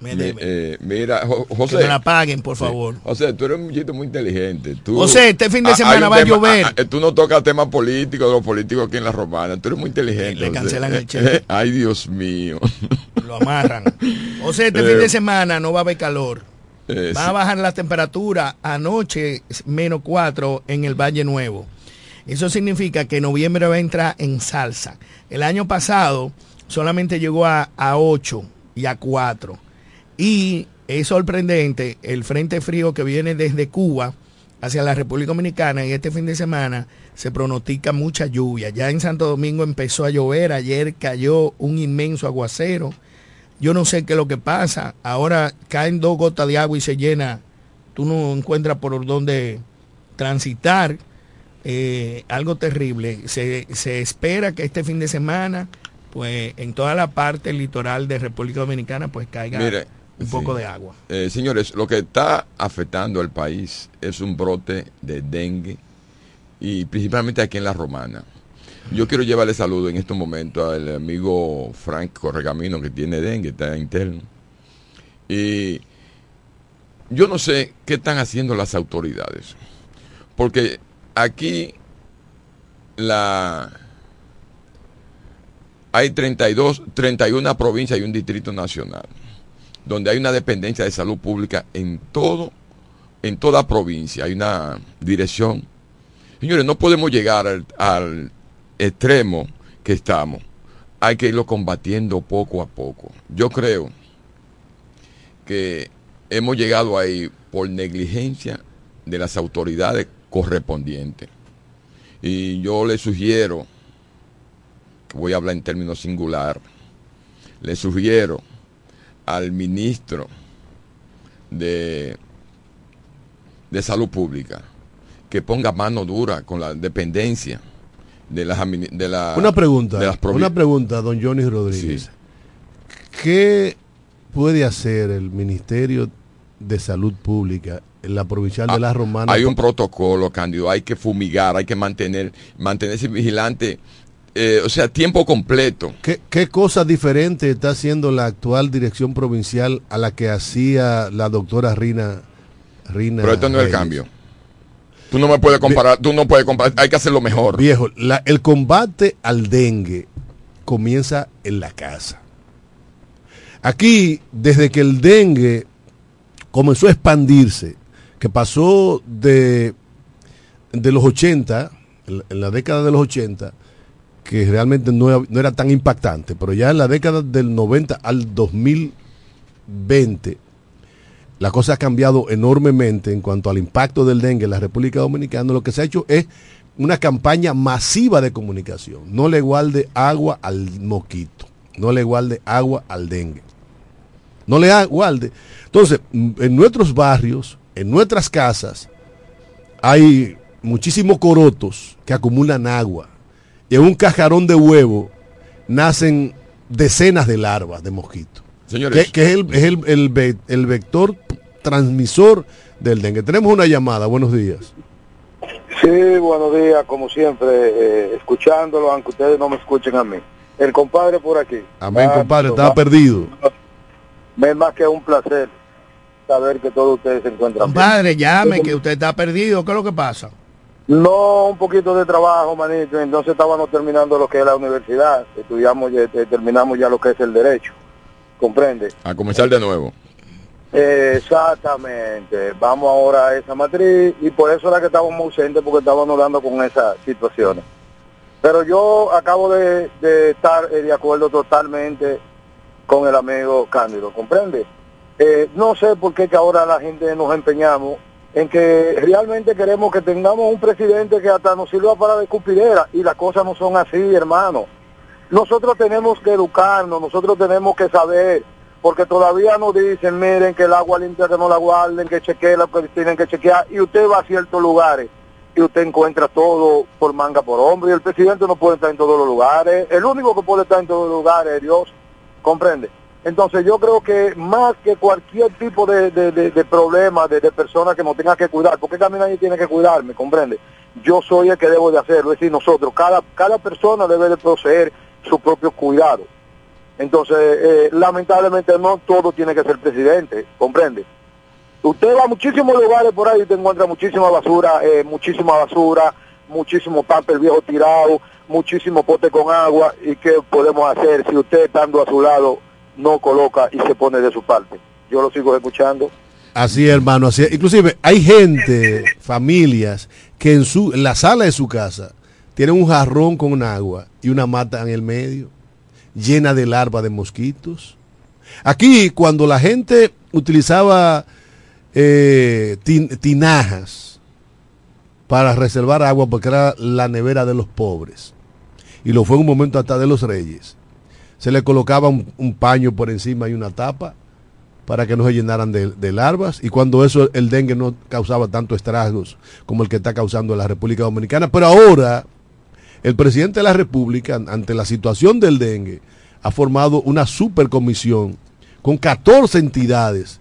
Me Mi- deben. eh, mira, Jo- José. Que me la paguen, por Sí. favor. José, tú eres un muchachito muy inteligente. Tú, José, este fin de Ah, semana va a llover. ah, ah, tú no tocas temas políticos de los políticos aquí en la romana. Tú eres muy inteligente. Le José. cancelan el cheque. Ay, Dios mío. Lo amarran. O sea, este Eh, fin de semana no va a haber calor. Eh, Va a bajar la temperatura anoche menos 4 en el Valle Nuevo. Eso significa que noviembre va a entrar en salsa. El año pasado solamente llegó a, a 8 y a 4. Y es sorprendente el frente frío que viene desde Cuba hacia la República Dominicana y este fin de semana se pronostica mucha lluvia. Ya en Santo Domingo empezó a llover, ayer cayó un inmenso aguacero. Yo no sé qué es lo que pasa. Ahora caen dos gotas de agua y se llena. Tú no encuentras por dónde transitar. Eh, algo terrible. Se, se espera que este fin de semana, pues en toda la parte litoral de República Dominicana, pues caiga Mire, un Sí. poco de agua. Eh, señores, lo que está afectando al país es un brote de dengue y principalmente aquí en la Romana. Yo quiero llevarle saludo en estos momentos al amigo Frank Corregamino que tiene dengue, está interno. Y yo no sé qué están haciendo las autoridades. Porque aquí la hay 32, 31 provincias y un distrito nacional donde hay una dependencia de salud pública en todo, en toda provincia, hay una dirección. Señores, no podemos llegar al extremo que estamos. Hay que irlo combatiendo poco a poco. Yo creo que hemos llegado ahí por negligencia de las autoridades correspondientes. Y yo le sugiero, voy a hablar en términos singular, le sugiero al ministro de, de Salud Pública que ponga mano dura con la dependencia de las de la Una pregunta, de las una pregunta, don Johnny Rodríguez. ¿Qué puede hacer el Ministerio de Salud Pública en la provincial de La Romana? Ah, Hay un protocolo, Cándido, hay que fumigar, hay que mantener mantenerse vigilante, eh, o sea, tiempo completo. ¿Qué, qué cosas diferentes está haciendo la actual dirección provincial a la que hacía la doctora Rina? Rina Pero esto no es el cambio. Tú no me puedes comparar, tú no puedes comparar, hay que hacerlo mejor. Viejo, la- el combate al dengue comienza en la casa. Aquí, desde que el dengue comenzó a expandirse, que pasó de, de los 80, en la- década de los 80, que realmente no no era tan impactante, pero ya en la década del 90 al 2020, la cosa ha cambiado enormemente en cuanto al impacto del dengue en la República Dominicana. Lo que se ha hecho es una campaña masiva de comunicación. No le guarde agua al mosquito, no le guarde agua al dengue. No le guarde. Entonces, mm, en nuestros barrios, en nuestras casas, hay muchísimos corotos que acumulan agua. Y en un cajarón de huevo nacen decenas de larvas de mosquitos. Señores. Que, que es, el, es el- el ve- el vector transmisor del dengue. Tenemos una llamada. Buenos días. Sí, buenos días, como siempre, eh, escuchándolo, aunque ustedes no me escuchen a mí. El compadre por aquí. Amén, Ah, compadre. no, Estaba no, perdido. Es más que un placer saber que todos ustedes se encuentran bien. Compadre, llame que usted está perdido. ¿Qué es lo que pasa? No, un poquito de trabajo, manito. Entonces estábamos terminando lo que es la universidad. Estudiamos, ya- eh, terminamos ya lo que es el derecho. ¿Comprende? A comenzar de nuevo. Exactamente. Vamos ahora a esa matriz y por eso era que estábamos ausentes porque estábamos hablando con esas situaciones. Pero yo acabo de, de estar eh, de acuerdo totalmente con el amigo Cándido, ¿comprende? Eh, no sé por qué que ahora la gente nos empeñamos en que realmente queremos que tengamos un presidente que hasta nos sirva para de escupidera y las cosas no son así, hermano. Nosotros tenemos que educarnos, nosotros tenemos que saber, porque todavía nos dicen, miren que el agua limpia que no la guarden, que chequeen lo que tienen que chequear, y usted va a ciertos lugares y usted encuentra todo por manga por hombre, y el presidente no puede estar en todos los lugares, el único que puede estar en todos los lugares es Dios, comprende. Entonces yo creo que más que cualquier tipo de, de, de- de problema, de, de persona que nos tenga que cuidar, porque también nadie tiene que cuidarme, comprende. Yo soy el que debo de hacerlo, es decir, nosotros, cada, cada persona debe de poseer su propio cuidado. Entonces, eh, lamentablemente no todo tiene que ser presidente, comprende. Usted va a muchísimos lugares por ahí y te encuentra muchísima basura, eh, muchísima basura, muchísimo papel viejo tirado, muchísimo pote con agua. ¿Y qué podemos hacer si usted estando a su lado no coloca y se pone de su parte? Yo lo sigo escuchando. Así hermano. Así. Inclusive hay gente, familias, que en, su, la sala de su casa tienen un jarrón con agua y una mata en el medio, llena de larvas de mosquitos. Aquí, cuando la gente utilizaba eh, tin- tinajas para reservar agua, porque era la nevera de los pobres, y lo fue en un momento hasta de los reyes, se le colocaba un, paño por encima y una tapa para que no se llenaran de, de larvas y cuando eso el dengue no causaba tantos estragos como el que está causando la República Dominicana. Pero ahora el presidente de la República, ante la situación del dengue, ha formado una supercomisión con 14 entidades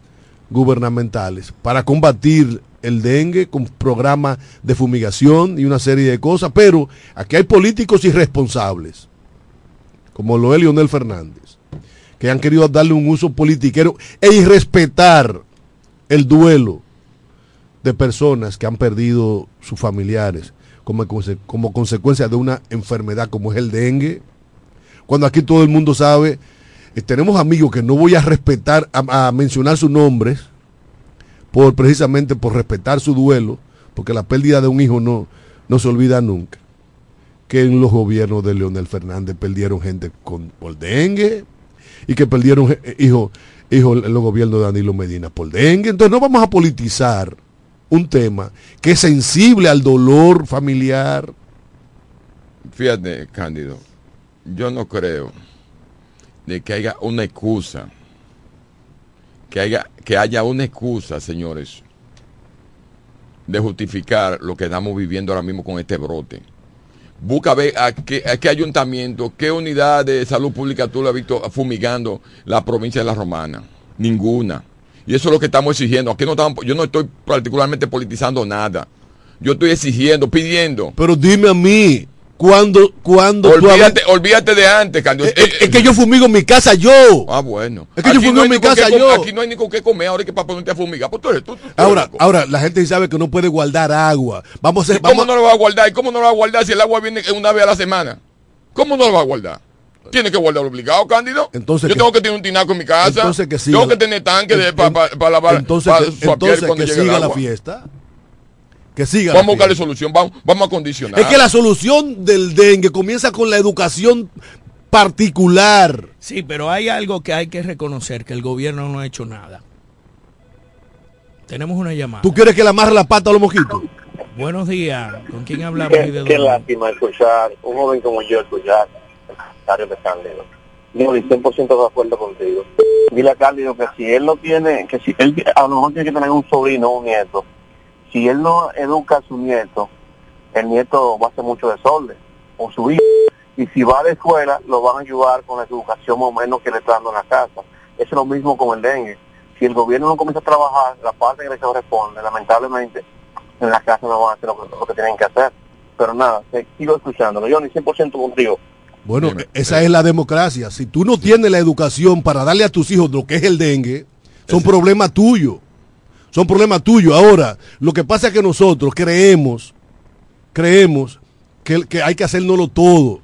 gubernamentales para combatir el dengue con programas de fumigación y una serie de cosas, pero aquí hay políticos irresponsables, como lo es Leonel Fernández, que han querido darle un uso politiquero e irrespetar el duelo de personas que han perdido sus familiares como, conse- como consecuencia de una enfermedad como es el dengue, cuando aquí todo el mundo sabe, eh, tenemos amigos que no voy a respetar, a, a mencionar sus nombres, por precisamente por respetar su duelo, porque la pérdida de un hijo no, no se olvida nunca. Que en los gobiernos de Leonel Fernández perdieron gente con, por dengue y que perdieron eh, hijos hijo en los gobiernos de Danilo Medina por dengue. Entonces no vamos a politizar un tema que es sensible al dolor familiar. Fíjate, Cándido, yo no creo de que haya una excusa, que haya, que haya una excusa, señores, de justificar lo que estamos viviendo ahora mismo con este brote. Busca ver a qué, a qué ayuntamiento, qué unidad de salud pública tú lo has visto fumigando la provincia de La Romana. Ninguna. Y eso es lo que estamos exigiendo. Aquí no estamos, yo no estoy particularmente politizando nada. Yo estoy exigiendo, pidiendo. Pero dime a mí, ¿cuándo, cuándo tú Olvídate, olvídate de antes, Cándido. Es, es- es que yo fumigo en mi casa yo. Ah, bueno. Es que yo fumigo no en mi casa yo. Aquí no hay ni con qué comer ahora que para ponerte a fumigar. Pues tú eres- tú- tú- tú Ahora, ahora la gente sabe que no puede guardar agua. Vamos a ¿Y hacer, ¿Cómo vamos, no lo va a guardar? ¿Y cómo no lo va a guardar si el agua viene una vez a la semana? ¿Cómo no lo va a guardar? Tiene que guardar obligado, Cándido. Entonces Yo que- tengo que tener un tinaco en mi casa. Entonces que siga tengo que tener tanque en- para lavar entonces, pa que, entonces cuando que llegue el siga la fiesta. Que siga. Vamos a la buscarle solución. Vamos, vamos a acondicionar. Es que la solución del dengue comienza con la educación particular. Sí, pero hay algo que hay que reconocer, que el gobierno no ha hecho nada. Tenemos una llamada. ¿Tú quieres que le amarre la pata a los mosquitos? Buenos días. ¿Con quién hablamos y de Qué, lástima escuchar un joven como yo escuchar de Cándido. Yo estoy 100% de acuerdo contigo. Dile a Cándido que si él no tiene, que si él a lo mejor tiene que tener un sobrino un nieto, si él no educa a su nieto, el nieto va a hacer mucho desorden con su hijo. Y si va la escuela, lo van a ayudar con la educación o menos que le está dando en la casa. Es lo mismo con el dengue. Si el gobierno no comienza a trabajar la parte que le corresponde, lamentablemente, en la casa no van a hacer lo que, tienen que hacer. Pero nada, sigo escuchándolo. Yo ni 100% contigo. Bueno, esa es la democracia. Si tú no tienes la educación para darle a tus hijos lo que es el dengue, son problemas tuyos. Son problemas tuyos. Ahora, lo que pasa es que nosotros creemos, creemos que, que hay que hacérnoslo todo.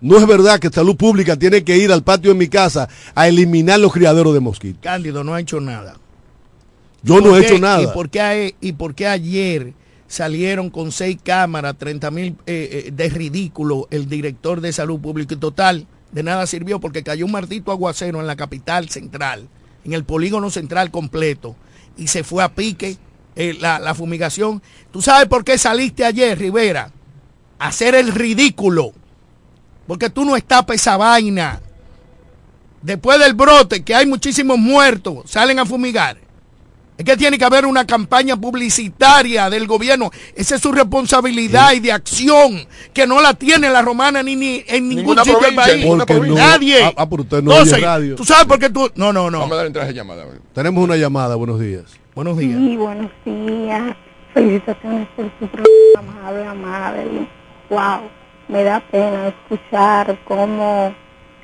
No es verdad que salud pública tiene que ir al patio de mi casa a eliminar los criaderos de mosquitos. Cándido no ha hecho nada. Yo no ¿Por he hecho ¿Y nada. por qué, hay- y por qué ayer salieron con seis cámaras, 30 mil eh, eh, de ridículo el director de salud pública? Y total, de nada sirvió porque cayó un martito aguacero en la capital central, en el polígono central completo, y se fue a pique eh, la, la fumigación. ¿Tú sabes por qué saliste ayer, Rivera? Hacer el ridículo. Porque tú no estapas esa vaina. Después del brote, que hay muchísimos muertos, salen a fumigar. Es que tiene que haber una campaña publicitaria del gobierno. Esa es su responsabilidad y de acción, que no la tiene la romana ni, ni en ningún Ninguna sitio del país. no- Nadie. Ah, ah, pero usted no Entonces, oye radio. ¿Tú sabes por qué tú.? No, no, no. Vamos a dar entrada de llamada. Tenemos una llamada, buenos días. Buenos días. Sí, buenos días. Felicitaciones por su programa. Habla Madeline. Wow, me da pena escuchar cómo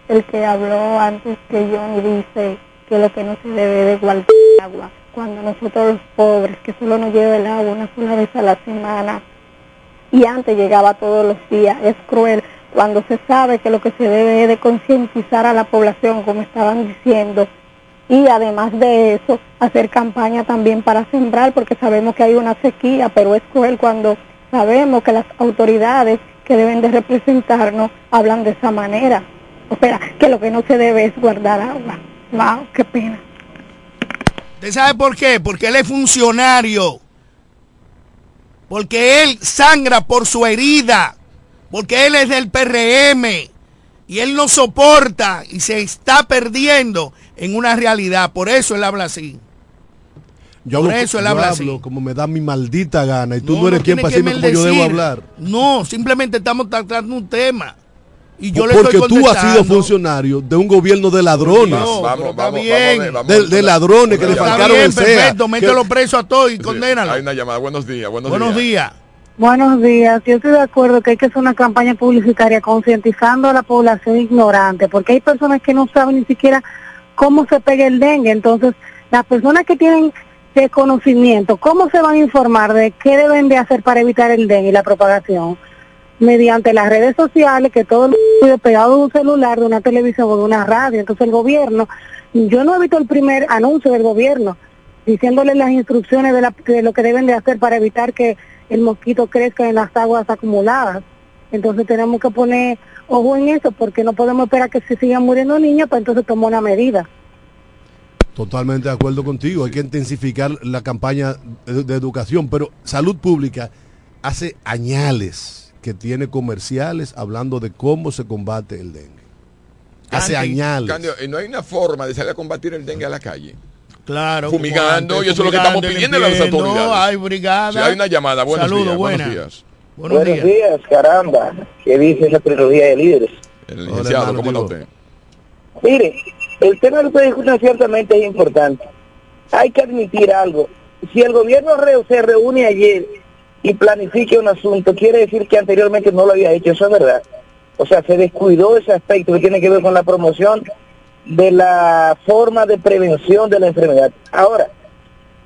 el que habló antes que Johnny dice que lo que no se debe de guardar agua. Cuando nosotros los pobres, que solo nos lleva el agua una sola vez a la semana, y antes llegaba todos los días, es cruel cuando se sabe que lo que se debe es de concientizar a la población, como estaban diciendo, y además de eso hacer campaña también para sembrar porque sabemos que hay una sequía pero es cruel cuando sabemos que las autoridades que deben de representarnos hablan de esa manera. O sea que lo que no se debe es guardar agua. Wow qué pena ¿Usted sabe por qué? Porque él es funcionario. Porque él sangra por su herida. Porque él es del PRM. Y él no soporta y se está perdiendo en una realidad. Por eso él habla así. Yo Por hablo, eso él yo habla hablo así. como me da mi maldita gana y tú no, No, eres no quien para decirme cómo yo debo hablar. No, simplemente estamos tratando un tema. Y yo le porque estoy tú has sido funcionario de un gobierno de ladrones. No, Vamos, vamos, bien. vamos, vamos. de, de ladrones que le bien, el SEA. perfecto, que- mételo preso a todos y Sí, condénalo. Hay una llamada. Buenos días, buenos, Buenos días. Buenos días. Yo estoy de acuerdo que hay que hacer una campaña publicitaria concientizando a la población ignorante, porque hay personas que no saben ni siquiera cómo se pega el dengue. Entonces, las personas que tienen desconocimiento, ¿cómo se van a informar de qué deben de hacer para evitar el dengue y la propagación? Mediante las redes sociales, que todo el mundo pegado de un celular, de una televisión o de una radio. Entonces, el gobierno, yo no he visto el primer anuncio del gobierno diciéndole las instrucciones de, la- de lo que deben de hacer para evitar que el mosquito crezca en las aguas acumuladas. Entonces tenemos que poner ojo en eso porque no podemos esperar que se sigan muriendo niños para entonces tomar una medida. Totalmente de acuerdo contigo. Hay que intensificar la campaña de, de educación, pero Salud Pública hace añales que tiene comerciales hablando de cómo se combate el dengue. Hace. Candy, y no hay una forma de salir a combatir el dengue a la calle. Claro. Fumigando, y eso es lo que estamos pidiendo a las autoridades. Hay brigada. Si hay una llamada, buenos Saludos, días, buenas. buenos días. Buenos días. días, caramba. ¿Qué dice esa trilogía de líderes? El licenciado, ¿cómo no usted? Mire, el tema que ustedes discuten ciertamente es importante. Hay que admitir algo. Si el gobierno se reúne ayer y planifica un asunto, quiere decir que anteriormente no lo había hecho. Eso es verdad. O sea, se descuidó ese aspecto que tiene que ver con la promoción de la forma de prevención de la enfermedad. Ahora,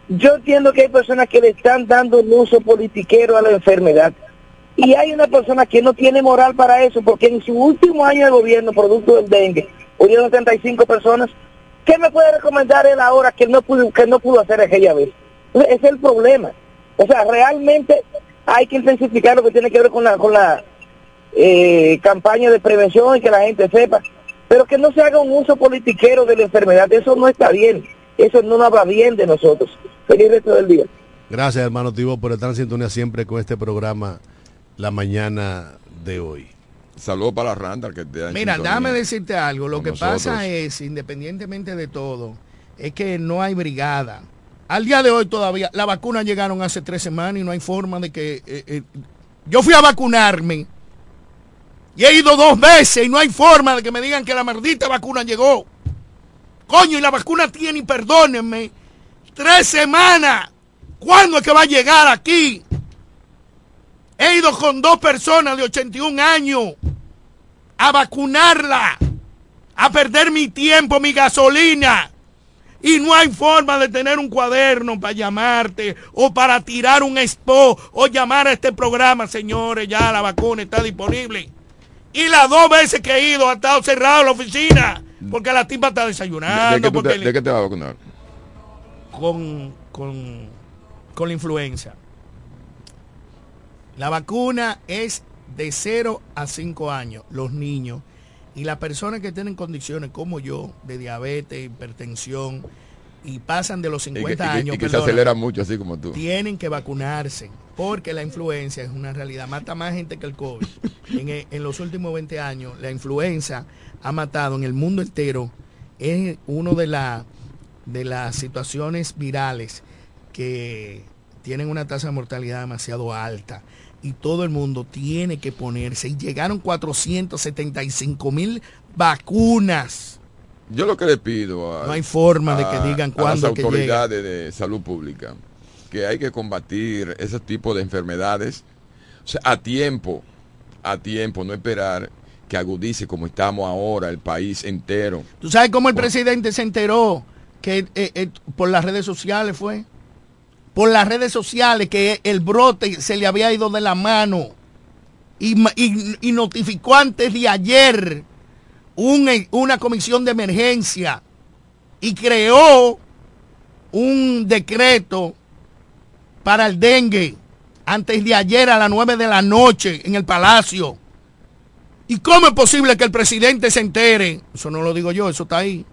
yo entiendo que hay personas que le están dando un uso politiquero a la enfermedad. Y hay una persona que no tiene moral para eso, porque en su último año de gobierno, producto del dengue, murieron 35 personas. ¿Qué me puede recomendar él ahora que no pudo, que no pudo hacer aquella vez? Es el problema. O sea, realmente hay que intensificar lo que tiene que ver con la, con la eh, campaña de prevención y que la gente sepa, pero que no se haga un uso politiquero de la enfermedad. Eso no está bien. Eso no habla bien de nosotros. Feliz resto del día. Gracias, hermano Tibo, por estar en sintonía siempre con este programa la mañana de hoy. Saludos para Randall que te Mira, sintonía. déjame decirte algo. Lo que nosotros. pasa es, independientemente de todo, es que no hay brigada. Al día de hoy todavía, las vacunas llegaron hace tres semanas y no hay forma de que... eh, eh, yo fui a vacunarme y he ido dos veces y no hay forma de que me digan que la maldita vacuna llegó. Coño, y la vacuna tiene, perdónenme, tres semanas. ¿Cuándo es que va a llegar aquí? He ido con dos personas de 81 años a vacunarla, a perder mi tiempo, mi gasolina. Y no hay forma de tener un cuaderno para llamarte o para tirar un expo o llamar a este programa, señores, ya la vacuna está disponible. Y las dos veces que he ido ha estado cerrado la oficina porque la tipa está ¿De, desayunando. de qué te, le- de qué te va a vacunar? con, con, con la influenza. La vacuna es de 0 a 5 años, los niños. Y las personas que tienen condiciones como yo, de diabetes, hipertensión, y pasan de los Y que, 50 y que- años, y que se perdóname, acelera mucho, así como tú. tienen que vacunarse, porque la influenza es una realidad, mata más gente que el COVID. En, e- en los últimos 20 años, la influenza ha matado en el mundo entero, es una de, la- de las situaciones virales que tienen una tasa de mortalidad demasiado alta. Y todo el mundo tiene que ponerse. Y llegaron 475 mil vacunas. Yo lo que le pido a, No hay forma de que digan a las que autoridades de salud pública que hay que combatir ese tipo de enfermedades o sea, a tiempo, a tiempo, no esperar que agudice como estamos ahora el país entero. ¿Tú sabes cómo el presidente se enteró que eh, eh, por las redes sociales fue? Por las redes sociales que el brote se le había ido de la mano y, notificó antes de ayer un- una comisión de emergencia y creó un decreto para el dengue antes de ayer a las 9 de la noche en el palacio. ¿Y cómo es posible que el presidente se entere? Eso no lo digo yo, eso está ahí.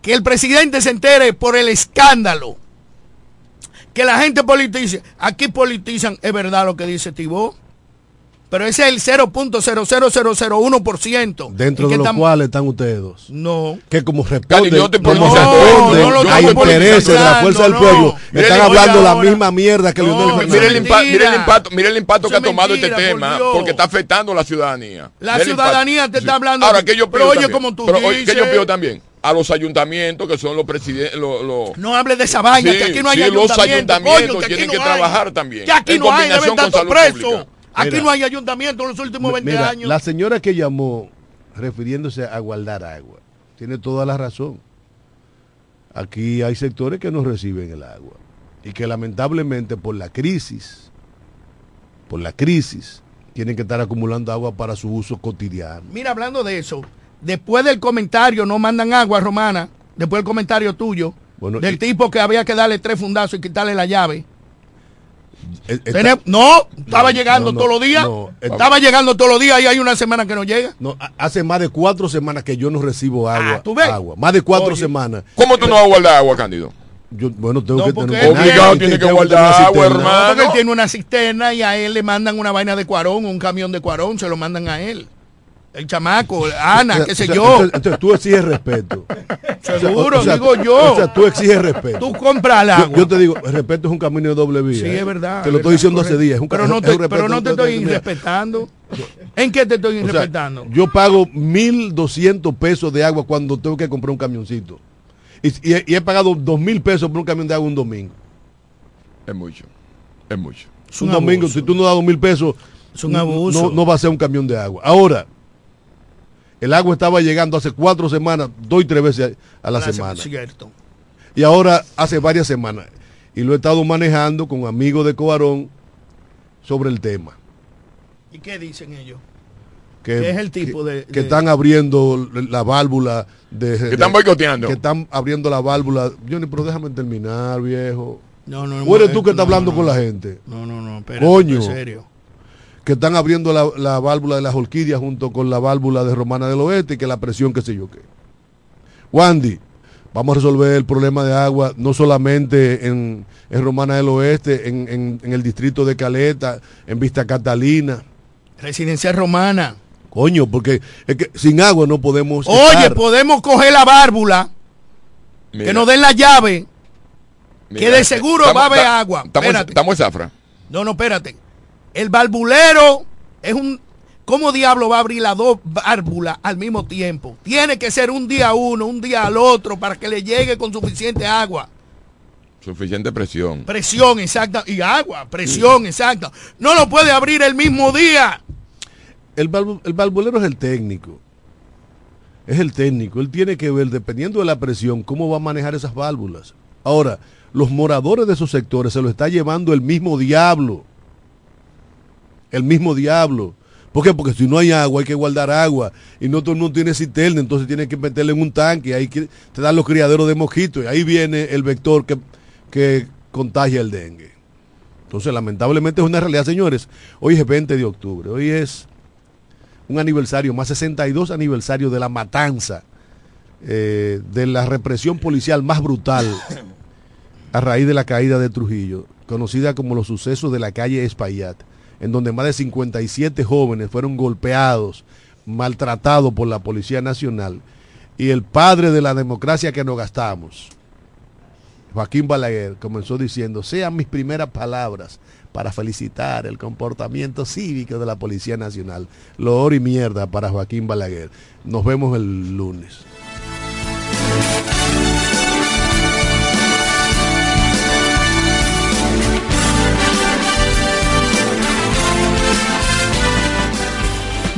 Que el presidente se entere por el escándalo. Que la gente politice. Aquí politizan, es verdad lo que dice Tibó. Pero ese es el 0.00001%. Dentro ¿Y qué de los estamos- cuales están ustedes dos. No. Que como responden, Cali, yo te como pongo- responden No, no lo a intereses de la fuerza del pueblo, no. Mire, están hablando la ahora. misma mierda que Leonel Fernández. Mire el, impa- mire el impacto, mire el impacto que ha tomado mentira, este por tema, Dios. porque está afectando a la ciudadanía. La ciudadanía te está hablando. Ahora, que yo Pero pido oye, también? como tú Pero, oye, ¿qué yo dices. pido también? A los ayuntamientos, que son los presidentes, los... los- No hables de esa vaina, Sí, que aquí no hay sí, los ayuntamiento. ayuntamientos coño, que tienen no que hay. trabajar también, Que aquí en no hay, deben combinación estar presos. Aquí Mira. no hay ayuntamiento en los últimos 20 Mira, años. la señora que llamó refiriéndose a guardar agua, tiene toda la razón. Aquí hay sectores que no reciben el agua y que lamentablemente por la crisis, por la crisis, tienen que estar acumulando agua para su uso cotidiano. Mira, hablando de eso, después del comentario, no mandan agua, Romana, después del comentario tuyo, Bueno, del y- tipo que había que darle tres fundazos y quitarle la llave. Eh, está- no, estaba llegando no, todos los días. no, está- estaba llegando todos los días y hay una semana que no llega. No, ha- hace más de cuatro semanas que yo no recibo agua. Ah, ¿tú ves? agua. Más de cuatro Oye. semanas. ¿Cómo tú no vas a guardar agua, Cándido? Yo, bueno, tengo No, que tener Obligado tiene que guardar agua, cisterna. hermano. Porque él tiene una cisterna y a él le mandan una vaina de cuarón, un camión de cuarón, se lo mandan a él. El chamaco, Ana, qué sé yo. Entonces, entonces tú exiges respeto. Seguro, O sea, digo yo. O sea, tú exiges respeto. Tú compras el Yo, agua. yo te digo, el respeto es un camino de doble vía. Sí, ¿eh? es verdad. Te lo es estoy diciendo hace días. Es un, pero es no un te, respeto pero no te estoy mira, respetando. ¿En qué te estoy o sea, respetando? yo pago 1.200 pesos de agua cuando tengo que comprar un camioncito. Y, y he, y he pagado 2.000 pesos por un camión de agua un domingo. Es mucho, es mucho. Es un un domingo, abuso. si tú no das 2.000 pesos, Es un abuso. No, no va a ser un camión de agua. Ahora, el agua estaba llegando hace cuatro semanas, dos y tres veces a la semana. Cierto. Y ahora hace varias semanas. Y lo he estado manejando con amigos de Coarón sobre el tema. ¿Y qué dicen ellos? Que, ¿Qué es el tipo que- de- que están abriendo la válvula de Que están boicoteando. que están abriendo la válvula Johnny pero déjame terminar viejo No, no, o eres no, tú que estás no, hablando no. con la gente No, no, no, espérate, coño en serio. Que están abriendo la, la válvula de las orquídeas junto con la válvula de Romana del Oeste y que la presión qué sé yo qué Wandy vamos a resolver el problema de agua no solamente en, en Romana del Oeste en, en- en el distrito de Caleta en Vista Catalina Residencia romana. coño porque es que sin agua no podemos Oye, estar. podemos coger la válvula, Mira, que nos den la llave, mira, que de seguro estamos- va a haber agua. Estamos, en- Espérate. estamos en zafra. No, no, espérate. El valvulero es un... ¿Cómo diablo va a abrir las dos válvulas al mismo tiempo? Tiene que ser un día a uno, un día al otro, para que le llegue con suficiente agua. Suficiente presión. Presión exacta. Y agua, presión exacta. No lo puede abrir el mismo día. el, valvulero es el técnico. Es el técnico. Él tiene que ver, dependiendo de la presión, cómo va a manejar esas válvulas. Ahora, los moradores de esos sectores se lo está llevando el mismo diablo. El mismo diablo. ¿Por qué? Porque si no hay agua, hay que guardar agua. Y no todo el mundo tiene cisterna, entonces tiene que meterle en un tanque. Ahí te dan los criaderos de mosquitos. Y ahí viene el vector que, que contagia el dengue. Entonces, lamentablemente es una realidad, señores. Hoy es 20 de octubre. Hoy es un aniversario, más 62 aniversario de la matanza, eh, de la represión policial más brutal a raíz de la caída de Trujillo, conocida como los sucesos de la calle Espaillat, en donde más de 57 jóvenes fueron golpeados, maltratados por la Policía Nacional, y el padre de la democracia que nos gastamos, Joaquín Balaguer, comenzó diciendo, sean mis primeras palabras para felicitar el comportamiento cívico de la Policía Nacional. Loor y mierda para Joaquín Balaguer. Nos vemos el lunes.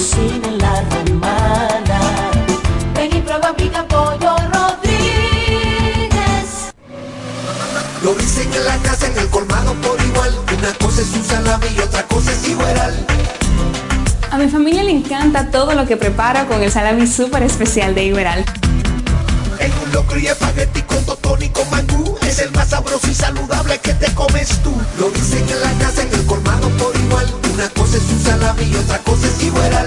cocina en la romana. Ven y prueba pica pollo Rodríguez. Lo dicen en la casa, en el colmado por igual. Una cosa es un salami y otra cosa es igual. A mi familia le encanta todo lo que preparo con el salami súper especial de Iberal. Locro y espagueti con totón y con mangú. Es el más sabroso y saludable que te comes tú. Lo dicen en la casa, en el colmado por igual. Una cosa es un salami y otra cosa es igual.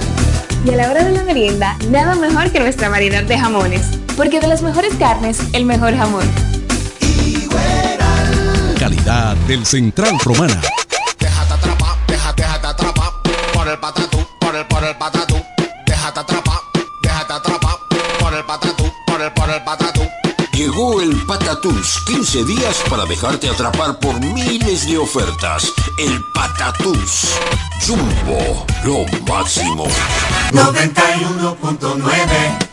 Y a la hora de la merienda, nada mejor que nuestra variedad de jamones. Porque de las mejores carnes, el mejor jamón. Calidad del Central Romana. Déjate atrapar, déjate, déjate atrapar por el patatú, por el, por el patatú. Llegó el Patatús, 15 días para dejarte atrapar por miles de ofertas. El Patatús. Jumbo, lo máximo. 91.9